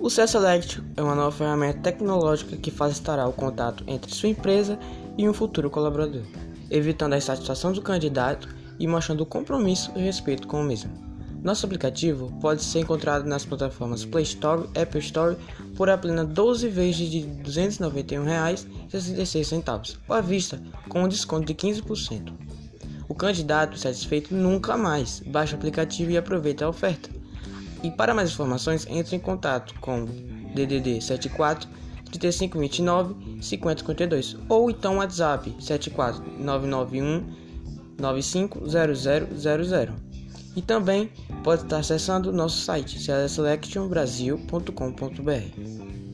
O C-Select é uma nova ferramenta tecnológica que facilitará o contato entre sua empresa e um futuro colaborador, evitando a insatisfação do candidato e mostrando compromisso e respeito com o mesmo. Nosso aplicativo pode ser encontrado nas plataformas Play Store e Apple Store por apenas 12 vezes de R$ 291,66 à vista, com um desconto de 15%. O candidato satisfeito nunca mais. Baixe o aplicativo e aproveite a oferta. E para mais informações, entre em contato com DDD 74 3529 5052 ou então WhatsApp 74 991 950000. E também pode estar acessando nosso site selectionbrasil.com.br.